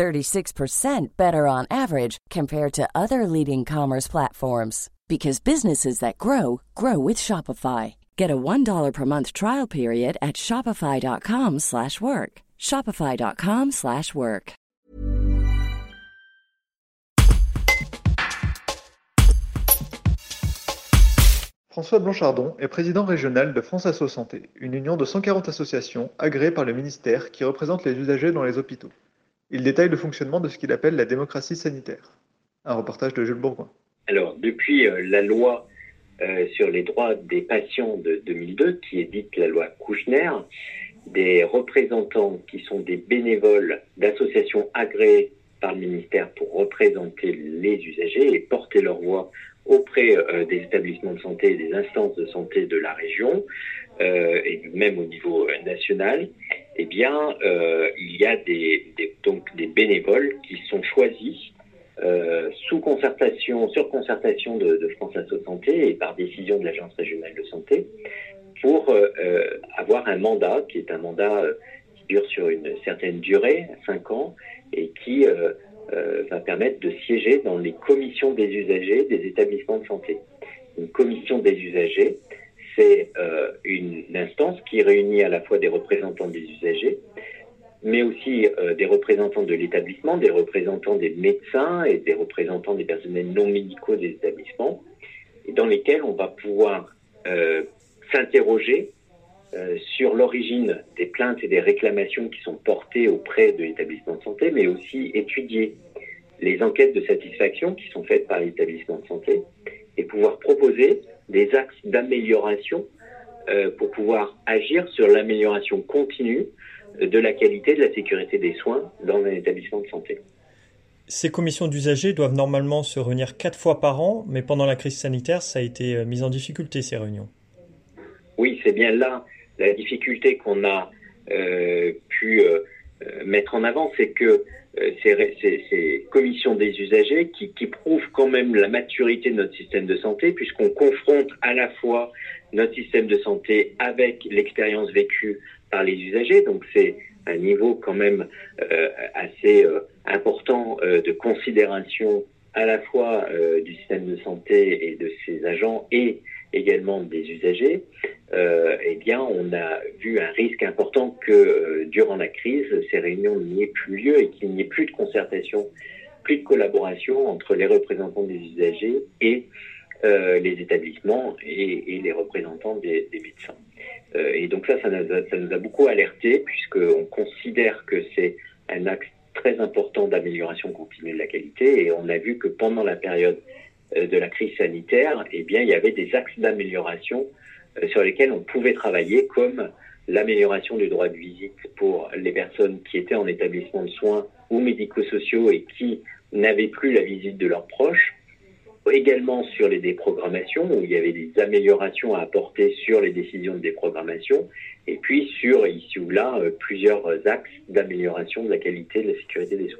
36% better on average compared to other leading commerce platforms because businesses that grow grow with Shopify. Get a $1 per month trial period at shopify.com/work. shopify.com/work. François Blanchardon est président régional de France Asso Santé, une union de 140 associations agréées par le ministère qui représente les usagers dans les hôpitaux. Il détaille le fonctionnement de ce qu'il appelle la démocratie sanitaire. Un reportage de Jules Bourgoin. Alors, depuis euh, la loi euh, sur les droits des patients de 2002, qui est dite la loi Kouchner, des représentants qui sont des bénévoles d'associations agréées par le ministère pour représenter les usagers et porter leur voix auprès euh, des établissements de santé et des instances de santé de la région et même au niveau national, eh bien, il y a des, donc des bénévoles qui sont choisis euh, sous concertation, sur concertation de, France Asso Santé et par décision de l'Agence régionale de santé, pour euh, euh avoir un mandat qui est un mandat euh, qui dure sur une certaine durée, 5 ans, et qui va permettre de siéger dans les commissions des usagers des établissements de santé. Une commission des usagers, réunit à la fois des représentants des usagers, mais aussi euh, des représentants de l'établissement, des représentants des médecins et des représentants des personnels non médicaux des établissements, dans lesquels on va pouvoir euh, s'interroger euh, sur l'origine des plaintes et des réclamations qui sont portées auprès de l'établissement de santé, mais aussi étudier les enquêtes de satisfaction qui sont faites par l'établissement de santé et pouvoir proposer des axes d'amélioration pour pouvoir agir sur l'amélioration continue de la qualité de la sécurité des soins dans un établissement de santé. Ces commissions d'usagers doivent normalement se réunir quatre fois par an, mais pendant la crise sanitaire, ça a été euh, mis en difficulté, ces réunions. Oui, c'est bien là la difficulté qu'on a euh, pu euh, mettre en avant, c'est que ces, ces, commissions des usagers qui, prouvent quand même la maturité de notre système de santé, puisqu'on confronte à la fois notre système de santé avec l'expérience vécue par les usagers. Donc c'est un niveau quand même euh, assez euh, important euh, de considération à la fois du système de santé et de ses agents et également des usagers, eh bien, on a vu un risque important que durant la crise, ces réunions n'y plus lieu et qu'il n'y ait plus de concertation, plus de collaboration entre les représentants des usagers et les établissements et, les représentants des médecins. Euh, et donc ça, ça nous, a, beaucoup alerté puisqu'on considère que c'est un axe très important d'amélioration continue de la qualité et on a vu que pendant la période euh, de la crise sanitaire, eh bien, il y avait des axes d'amélioration euh, sur lesquels on pouvait travailler comme l'amélioration du droit de visite pour les personnes qui étaient en établissement de soins ou médico-sociaux et qui n'avaient plus la visite de leurs proches, également sur les déprogrammations, où il y avait des améliorations à apporter sur les décisions de déprogrammation, et puis sur, ici ou là, euh, plusieurs axes d'amélioration de la qualité de la sécurité des soins.